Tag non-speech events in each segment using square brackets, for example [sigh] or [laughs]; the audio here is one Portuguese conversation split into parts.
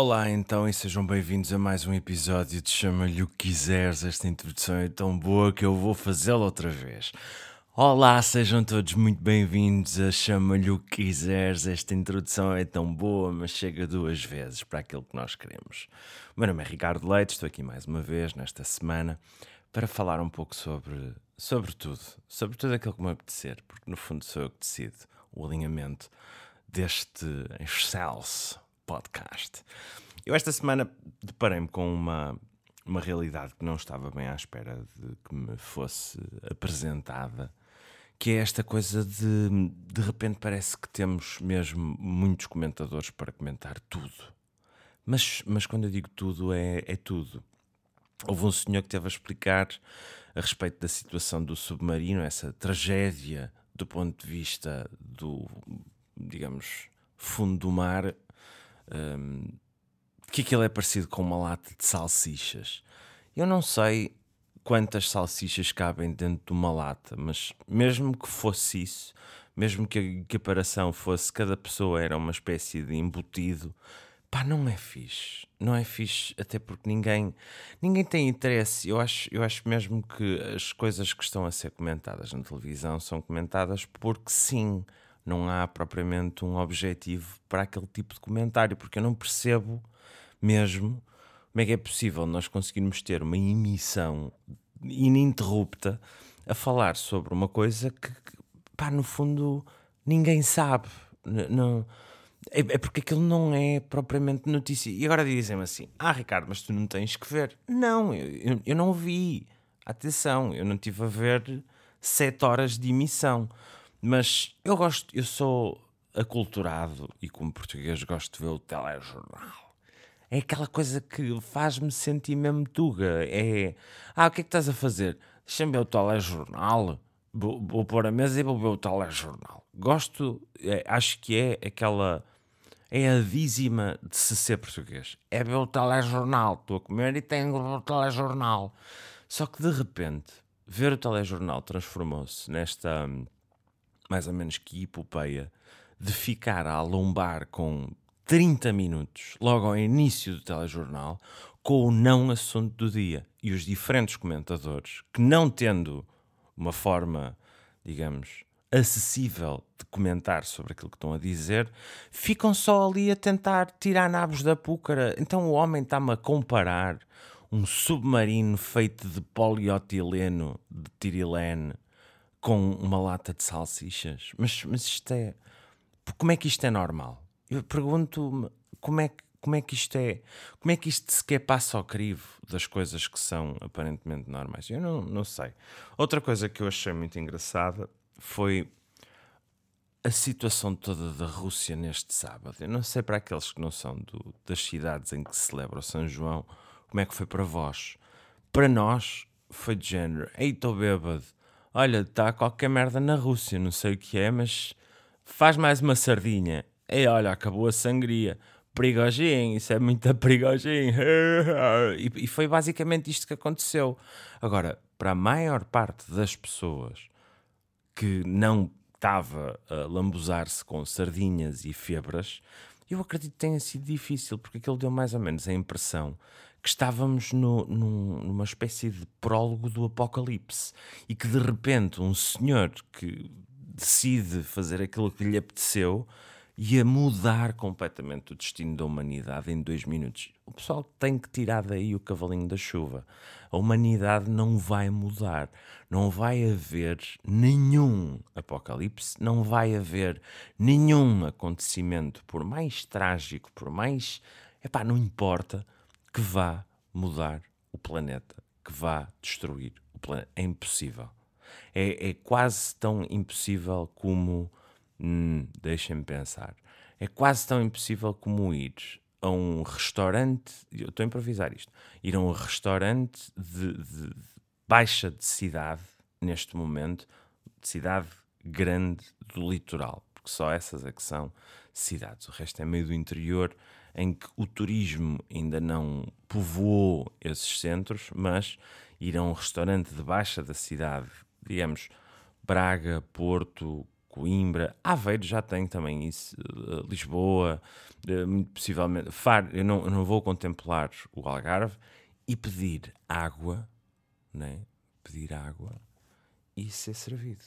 Olá então e sejam bem-vindos a mais um episódio de Chama-lhe o que quiseres. Esta introdução é tão boa que eu vou fazê-la outra vez. Olá, sejam todos muito bem-vindos a Chama-lhe o que quiseres. Esta introdução é tão boa, mas chega duas vezes para aquilo que nós queremos. O meu nome é Ricardo Leite, estou aqui mais uma vez nesta semana para falar um pouco sobre, sobre tudo, sobre tudo aquilo que me apetecer, porque no fundo sou eu que decido o alinhamento deste excelso podcast. Eu esta semana deparei-me com uma, uma realidade que não estava bem à espera de que me fosse apresentada, que é esta coisa de de repente parece que temos mesmo muitos comentadores para comentar tudo. Mas, mas quando eu digo tudo, é, é tudo. Houve um senhor que teve a explicar a respeito da situação do submarino, essa tragédia do ponto de vista do, digamos, fundo do mar, um, que aquilo é parecido com uma lata de salsichas. Eu não sei quantas salsichas cabem dentro de uma lata, mas mesmo que fosse isso, mesmo que a equiparação fosse cada pessoa era uma espécie de embutido, pá, não é fixe. Não é fixe, até porque ninguém, ninguém tem interesse. Eu acho, eu acho mesmo que as coisas que estão a ser comentadas na televisão são comentadas porque sim não há propriamente um objetivo para aquele tipo de comentário, porque eu não percebo mesmo como é que é possível nós conseguirmos ter uma emissão ininterrupta a falar sobre uma coisa que, pá, no fundo, ninguém sabe. Não, é, é, porque aquilo não é propriamente notícia. E agora dizem-me assim: Ah, Ricardo, mas tu não tens que ver. Não, eu, eu, eu não vi. Atenção, eu não tive a ver sete horas de emissão. Mas eu gosto, eu sou aculturado e como português gosto de ver o telejornal. É aquela coisa que faz-me sentir mesmo tuga. É, ah, o que é que estás a fazer? Deixa-me ver o telejornal. Vou, vou pôr a mesa e vou ver o telejornal. Gosto, é, acho que é aquela... É a dízima de se ser português. É ver o telejornal. Estou a comer e tenho o telejornal. Só que de repente, ver o telejornal transformou-se nesta mais ou menos que epopeia, de ficar a alombar com 30 minutos, logo ao início do telejornal, com o não assunto do dia. E os diferentes comentadores, que não tendo uma forma, digamos, acessível de comentar sobre aquilo que estão a dizer, ficam só ali a tentar tirar nabos da púcara. Então o homem está-me a comparar um submarino feito de polietileno de tirilene com uma lata de salsichas. Mas, mas isto é. Como é que isto é normal? Eu pergunto-me como é, como é que isto é. Como é que isto sequer passa ao crivo das coisas que são aparentemente normais? Eu não, não sei. Outra coisa que eu achei muito engraçada foi a situação toda da Rússia neste sábado. Eu não sei para aqueles que não são do, das cidades em que se celebra o São João, como é que foi para vós. Para nós, foi de género: ei, estou bêbado olha, está qualquer merda na Rússia, não sei o que é, mas faz mais uma sardinha. E olha, acabou a sangria. Perigosinho, isso é muito perigosinho. [laughs] E, e foi basicamente isto que aconteceu. Agora, para a maior parte das pessoas que não estava a lambuzar-se com sardinhas e febras, eu acredito que tenha sido difícil, porque aquilo deu mais ou menos a impressão que estávamos no, num, numa espécie de prólogo do apocalipse e que de repente um senhor que decide fazer aquilo que lhe apeteceu ia mudar completamente o destino da humanidade em dois minutos. O pessoal tem que tirar daí o cavalinho da chuva. A humanidade não vai mudar. Não vai haver nenhum apocalipse, não vai haver nenhum acontecimento, por mais trágico, por mais. Epá, não importa que vá mudar o planeta, que vá destruir o planeta. É impossível. É, é quase tão impossível como. Hum, Deixem-me pensar. É quase tão impossível como ir a um restaurante. Eu estou a improvisar isto. Ir a um restaurante de, de, de baixa de cidade, neste momento, de cidade grande do litoral, porque só essas é que são cidades. O resto é meio do interior em que o turismo ainda não povoou esses centros, mas ir a um restaurante de baixa da cidade, digamos Braga, Porto, Coimbra, Aveiro já tem também isso, uh, Lisboa, muito possivelmente. Faro, eu não, eu não vou contemplar o Algarve e pedir água, né? pedir água e ser servido.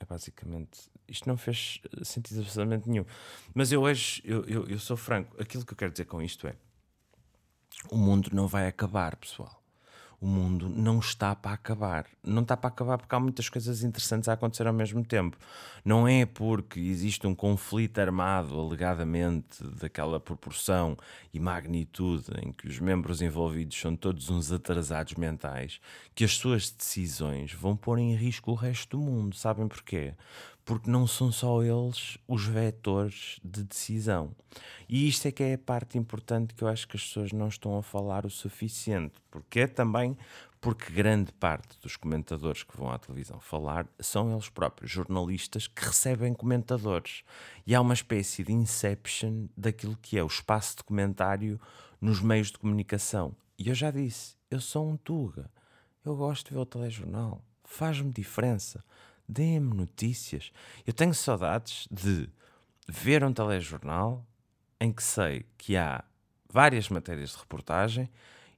É basicamente. Isto não fez sentido absolutamente nenhum. Mas eu hoje, eu, eu, eu sou franco, aquilo que eu quero dizer com isto é: o mundo não vai acabar, pessoal o mundo não está para acabar. Não está para acabar porque há muitas coisas interessantes a acontecer ao mesmo tempo. Não é porque existe um conflito armado, alegadamente, daquela proporção e magnitude em que os membros envolvidos são todos uns atrasados mentais, que as suas decisões vão pôr em risco o resto do mundo. Sabem porquê? Porque não são só eles os vetores de decisão. E isto é que é a parte importante que eu acho que as pessoas não estão a falar o suficiente, porque é também porque grande parte dos comentadores que vão à televisão falar são eles próprios, jornalistas que recebem comentadores. E há uma espécie de inception daquilo que é o espaço de comentário nos meios de comunicação. E eu já disse, eu sou um Tuga. Eu gosto de ver o telejornal. Faz-me diferença deem-me notícias. Eu tenho saudades de ver um telejornal em que sei que há várias matérias de reportagem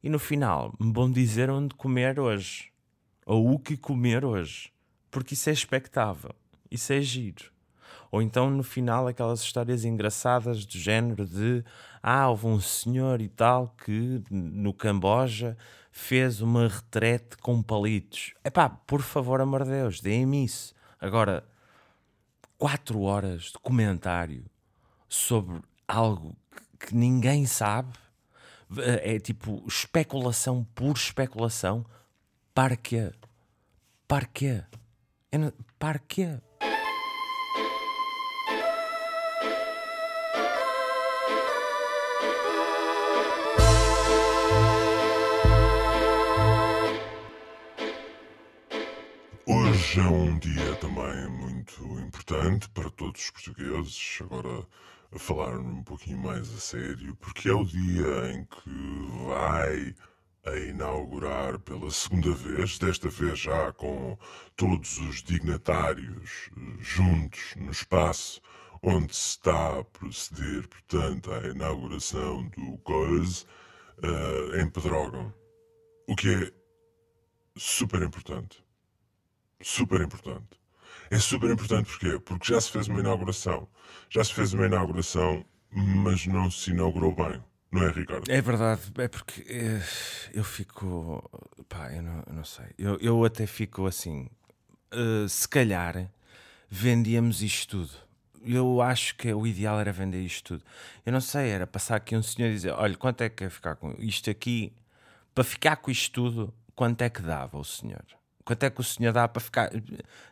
e no final me vão dizer onde comer hoje ou o que comer hoje, porque isso é expectável, isso é giro. Ou então no final aquelas histórias engraçadas do género de ah, houve um senhor e tal que no Camboja fez uma retrete com palitos. Epá, por favor, amor de Deus, deem-me isso. Agora, quatro horas de comentário sobre algo que, ninguém sabe, é tipo especulação por especulação. Para quê? Para quê? Para quê? Hoje é um dia também muito importante para todos os portugueses. Agora, a falar um pouquinho mais a sério, porque é o dia em que vai a inaugurar pela segunda vez, desta vez já com todos os dignatários eh, juntos no espaço onde se está a proceder, portanto, à inauguração do COIS uh, em Pedrógão. O que é super importante super importante. É super importante porquê? Porque já se fez uma inauguração. Já se fez uma inauguração, mas não se inaugurou bem. Não é, Ricardo? É verdade, é porque é, eu fico. Pá, eu não, eu não sei. Eu, eu até fico assim. Uh, se calhar vendíamos isto tudo. Eu acho que o ideal era vender isto tudo. Eu não sei, era passar aqui um senhor e dizer: olha, quanto é que quer ficar com isto aqui? Para ficar com isto tudo, quanto é que dava o senhor? quanto é que o senhor dá para ficar?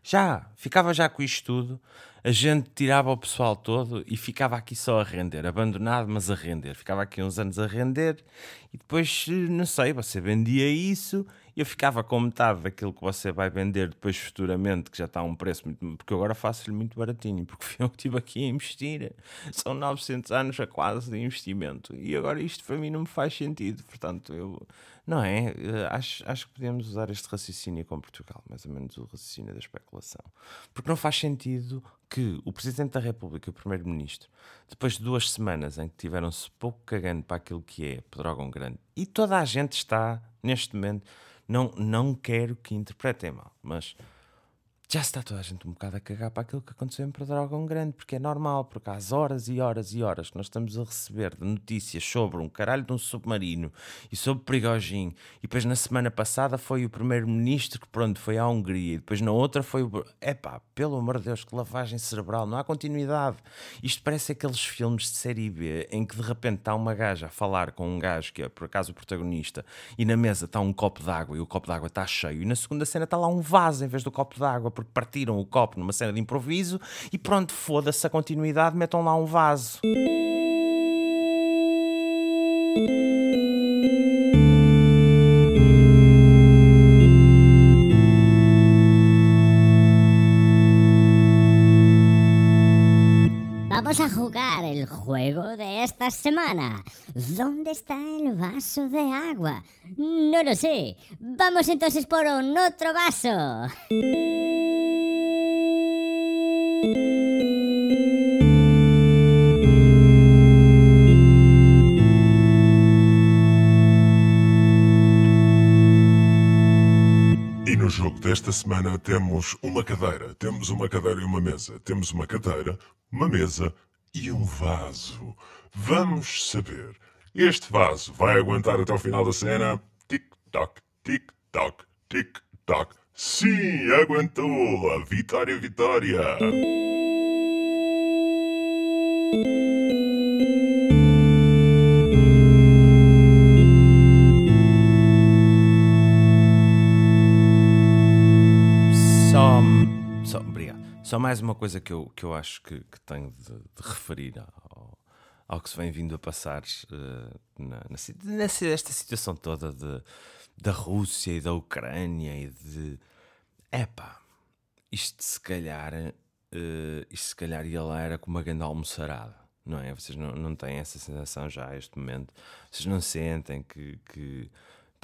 Já, ficava já com isto tudo, a gente tirava o pessoal todo e ficava aqui só a render, abandonado, mas a render. Ficava aqui uns anos a render e depois, não sei, você vendia isso eu ficava com metade daquilo que você vai vender depois futuramente, que já está a um preço muito. Porque eu agora faço-lhe muito baratinho, porque eu estive aqui a investir. São 900 anos a quase de investimento e agora isto para mim não me faz sentido. Portanto, eu não é? Eh, acho, acho que podemos usar este raciocínio com Portugal, mais ou menos o raciocínio da especulação. Porque não faz sentido que o Presidente da República e o Primeiro-Ministro, depois de duas semanas em que tiveram-se pouco cagando para aquilo que é Pedrógão Grande, e toda a gente está, neste momento, não, não quero que interpretem mal, mas já está toda a gente um bocado a cagar para aquilo que aconteceu em Pedrógão Grande, porque é normal, porque há horas e horas e horas que nós estamos a receber de notícias sobre um caralho de um submarino e sobre Prigogine, e depois na semana passada foi o primeiro-ministro que pronto, foi à Hungria, e depois na outra foi o... Epá, pelo amor de Deus, que lavagem cerebral, não há continuidade. Isto parece aqueles filmes de série B em que de repente está uma gaja a falar com um gajo que é por acaso o protagonista, e na mesa está um copo d'água e o copo d'água está cheio, e na segunda cena está lá um vaso em vez do copo d'água porque partiram o copo numa cena de improviso e pronto, foda-se a continuidade, metam lá um vaso. El juego de esta semana. ¿Dónde está el vaso de agua? No lo sé. Vamos entonces por un otro vaso. No jogo desta semana temos uma cadeira, temos uma cadeira e uma mesa. Temos uma cadeira, uma mesa e um vaso. Vamos saber. Este vaso vai aguentar até o final da cena? Tic-tac, tic-tac, tic-tac. Sim, aguentou! A vitória, vitória! Só mais uma coisa que eu, que eu acho que, que tenho de, de referir ao, ao que se vem vindo a passar eh, na, na, si- nessa esta situação toda de, da Rússia e da Ucrânia e de. Epá, isto se calhar. eh, isto se calhar ia lá era com uma grande almoçarada, não é? Vocês não, não têm essa sensação já a este momento? Vocês não sentem que. que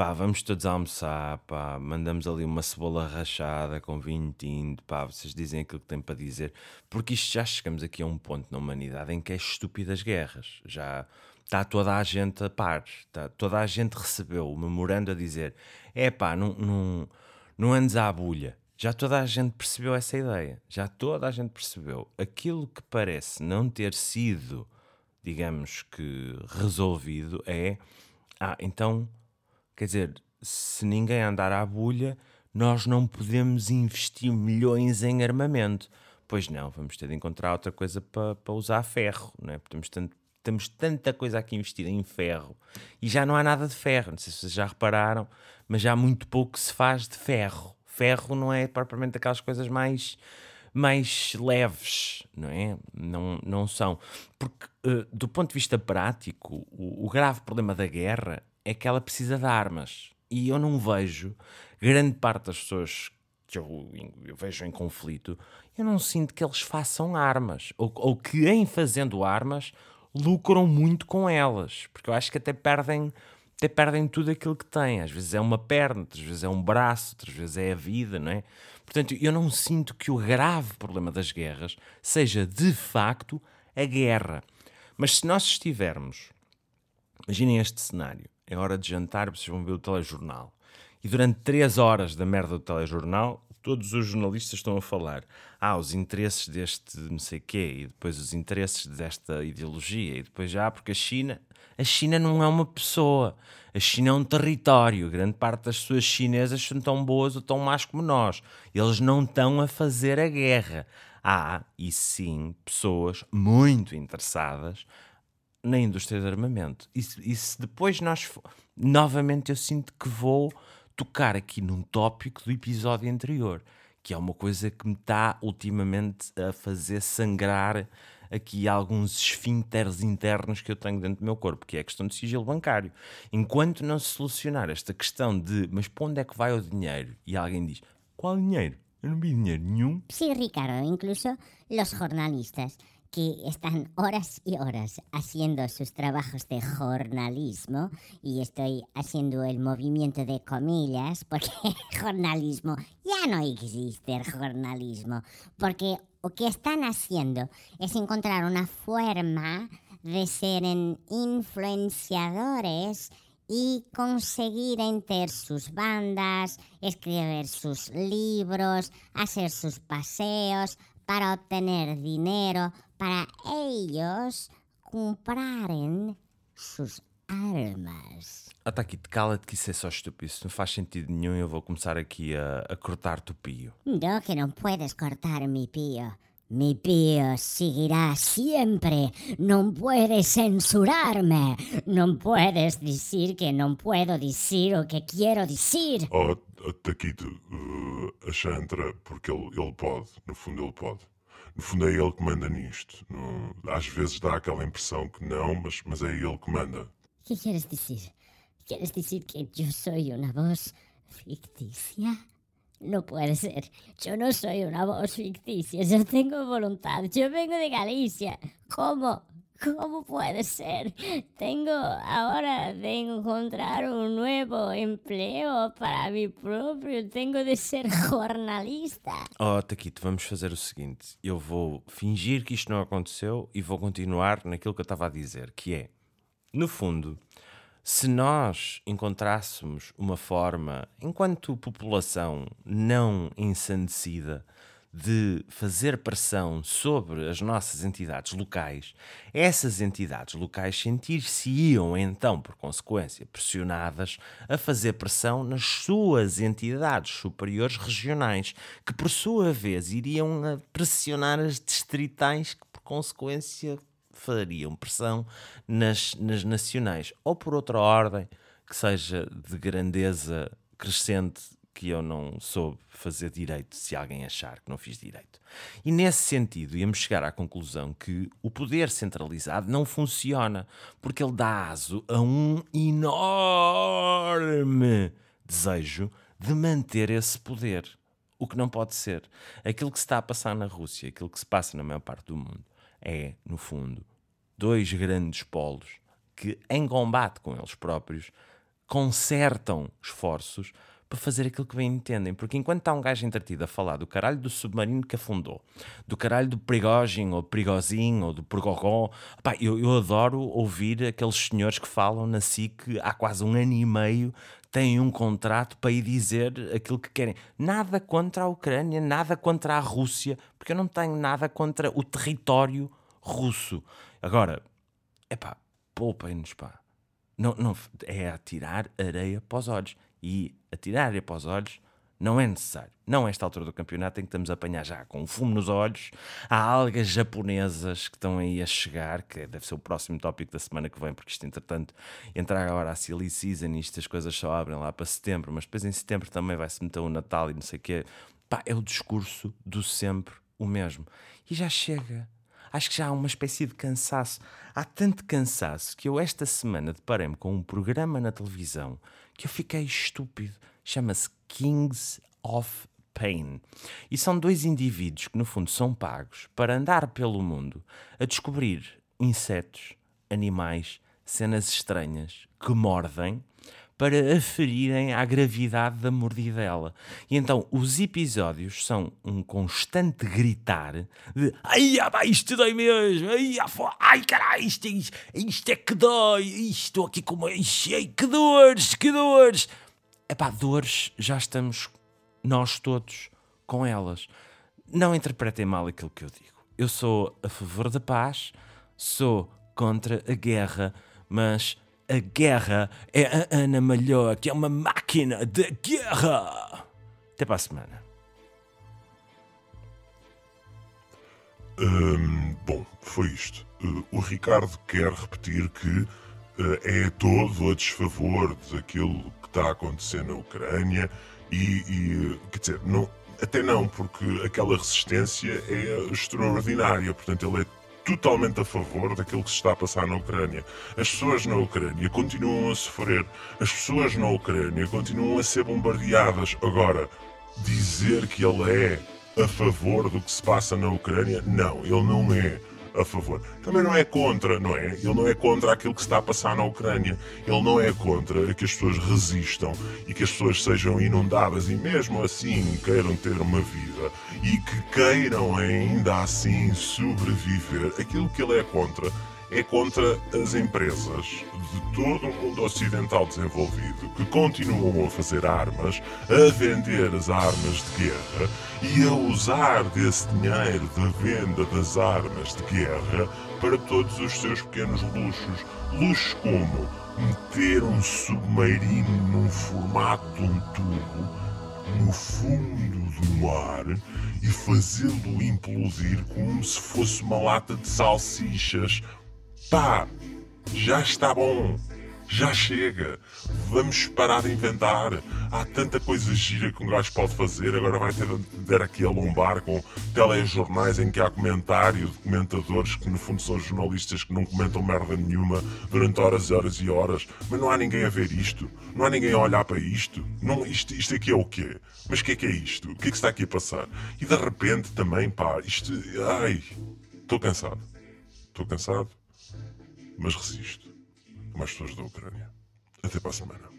pá, vamos todos almoçar, pá, mandamos ali uma cebola rachada com vinho tinto, pá, vocês dizem aquilo que têm para dizer, porque isto já chegamos aqui a um ponto na humanidade em que é estúpidas guerras, já está toda a gente a par, tá, toda a gente recebeu o memorando a dizer, é pá, não, não, não andes à bulha, já toda a gente percebeu essa ideia, já toda a gente percebeu, aquilo que parece não ter sido, digamos que resolvido é, ah, então Quer dizer, se ninguém andar à bulha, nós não podemos investir milhões em armamento. Pois não, vamos ter de encontrar outra coisa para para usar ferro, não é? Temos, tanto, temos tanta coisa aqui investida em ferro e já não há nada de ferro. Não sei se vocês já repararam, mas já há muito pouco se faz de ferro. Ferro não é propriamente aquelas coisas mais mais leves, não é? Não, não são. Porque, eh, do ponto de vista prático, o, o grave problema da guerra é que ela precisa de armas. E eu não vejo grande parte das pessoas que eu, eu vejo em conflito, eu não sinto que eles façam armas. Ou, ou que, em fazendo armas, lucram muito com elas. Porque eu acho que até perdem até perdem tudo aquilo que têm. Às vezes é uma perna, outras vezes é um braço, outras vezes é a vida, não é? Portanto, eu não sinto que o grave problema das guerras seja de facto a guerra. Mas se nós estivermos, imaginem este cenário: é hora de jantar, vocês vão ver o telejornal. E durante três horas da merda do telejornal, todos os jornalistas estão a falar. Ah, os interesses deste não sei quê, e depois os interesses desta ideologia, e depois já, porque a China. A China não é uma pessoa. A China é um território. Grande parte das pessoas chinesas são tão boas ou tão más como nós. Eles não estão a fazer a guerra. Há, e sim, pessoas muito interessadas na indústria de armamento. E se, depois nós. Novamente, eu sinto que vou tocar aqui num tópico do episódio anterior, que é uma coisa que me está ultimamente a fazer sangrar aqui alguns esfínteres internos que eu tenho dentro do meu corpo, que é a questão do sigilo bancário. Enquanto não se solucionar esta questão de mas para onde é que vai o dinheiro? E alguém diz: qual dinheiro? Eu não vi dinheiro nenhum. Sí, Ricardo, incluso los jornalistas que están horas y horas haciendo sus trabajos de jornalismo, y estoy haciendo el movimiento de comillas, porque [laughs] jornalismo, ya no existe el jornalismo, porque lo que están haciendo es encontrar una forma de ser en influenciadores y conseguir enter sus bandas, escribir sus libros, hacer sus paseos para obtener dinero para ellos compraren sus armas. Ah, tá cala-te que isso é só estúpido. Isso não faz sentido nenhum. Eu vou começar aqui a, a cortar-te o pio. No, que no puedes cortar mi pío. Mi pío seguirá siempre. No puedes censurarme. No puedes decir que no puedo decir lo que quiero decir. Oh, oh, Taquito, uh, a Chantra, porque ele, ele pode, no fundo ele pode. No fundo é ele que manda nisto. Não- às vezes dá aquela impressão que não, mas, mas é ele que manda. ¿Qué quieres decir? ¿Quieres decir que yo soy una voz ficticia? No puede ser. Yo no soy una voz ficticia. Yo tengo voluntad. Yo vengo de Galicia. ¿Cómo? ¿Cómo puede ser? Tengo ahora de encontrar un nuevo empleo para mí propio. Tengo de ser jornalista. [laughs] Oh, Taquito, vamos fazer o seguinte: eu vou fingir que isto não aconteceu e vou continuar naquilo que eu estava a dizer, que é, no fundo, se nós encontrássemos uma forma, enquanto população não ensandecida, de fazer pressão sobre as nossas entidades locais, essas entidades locais sentir-se-iam então, por consequência, pressionadas a fazer pressão nas suas entidades superiores regionais, que por sua vez iriam pressionar as distritais, que por consequência fariam pressão nas, nas nacionais, ou por outra ordem que seja de grandeza crescente que eu não soube fazer direito se alguém achar que não fiz direito. E nesse sentido, íamos chegar à conclusão que o poder centralizado não funciona, porque ele dá aso a um enorme desejo de manter esse poder. O que não pode ser. Aquilo que se está a passar na Rússia, aquilo que se passa na maior parte do mundo, é, no fundo, dois grandes polos que, em combate com eles próprios, consertam esforços para fazer aquilo que bem entendem. Porque enquanto está um gajo entretido a falar do caralho do submarino que afundou, do caralho do Prigogine, ou Prigozinho, ou do Prigogó, pá, eu, eu adoro ouvir aqueles senhores que falam na SIC há quase um ano e meio têm um contrato para ir dizer aquilo que querem. Nada contra a Ucrânia, nada contra a Rússia, porque eu não tenho nada contra o território russo. Agora, é poupem-nos, pá. Não, não, é atirar areia para os olhos. E atirar areia para os olhos não é necessário. Não esta altura do campeonato em que estamos a apanhar já com fumo nos olhos. Há algas japonesas que estão aí a chegar, que deve ser o próximo tópico da semana que vem, porque isto, entretanto, entrar agora a silly season e estas coisas só abrem lá para setembro, mas depois em setembro também vai-se meter o Natal e não sei o quê. Pá, é o discurso do sempre o mesmo. E já chega acho que já há uma espécie de cansaço. Há tanto cansaço que eu esta semana deparei-me com um programa na televisão que eu fiquei estúpido. Chama-se Kings of Pain. E são dois indivíduos que, no fundo, são pagos para andar pelo mundo a descobrir insetos, animais, cenas estranhas que mordem para aferirem à gravidade da mordidela. E então os episódios são um constante gritar de ai, ah, isto dói mesmo, ai, ah, ai caralho, isto, isto, é que dói, estou aqui com uma. Que dores, que dores. Epá, dores, já estamos nós todos com elas. Não interpretem mal aquilo que eu digo. Eu sou a favor da paz, sou contra a guerra, mas a guerra é a Ana Malhoa, que é uma máquina de guerra. Até para a semana. Bom, foi isto. Uh, o Ricardo quer repetir que uh, é todo a desfavor daquilo que está a acontecer na Ucrânia e, e quer dizer, não, até não, porque aquela resistência é extraordinária. Portanto, ele é totalmente a favor daquilo que se está a passar na Ucrânia. As pessoas na Ucrânia continuam a sofrer, as pessoas na Ucrânia continuam a ser bombardeadas. Agora, dizer que ele é a favor do que se passa na Ucrânia, não, ele não é a favor. Também não é contra, não é? Ele não é contra aquilo que está a passar na Ucrânia. Ele não é contra que as pessoas resistam e que as pessoas sejam inundadas e mesmo assim queiram ter uma vida e que queiram ainda assim sobreviver. Aquilo que ele é contra é contra as empresas de todo o mundo ocidental desenvolvido que continuam a fazer armas, a vender as armas de guerra e a usar desse dinheiro da venda das armas de guerra para todos os seus pequenos luxos. Luxos como meter um submarino num formato de um tubo no fundo do mar e fazê-lo implodir como se fosse uma lata de salsichas Pá, já está bom. Já chega. Vamos parar de inventar. Há tanta coisa gira que um gajo pode fazer. Agora vai ter de dar aqui a lombar com telejornais em que há comentário de comentadores que no fundo são jornalistas que não comentam merda nenhuma durante horas e horas e horas. Mas não há ninguém a ver isto. Não há ninguém a olhar para isto. Não, isto, isto aqui é o quê? Mas o que é que é isto? O que é que está aqui a passar? E de repente também, pá, isto. Ai. Estou cansado. Estou cansado. Mas resisto. As pessoas da Ucrânia. Até para a semana.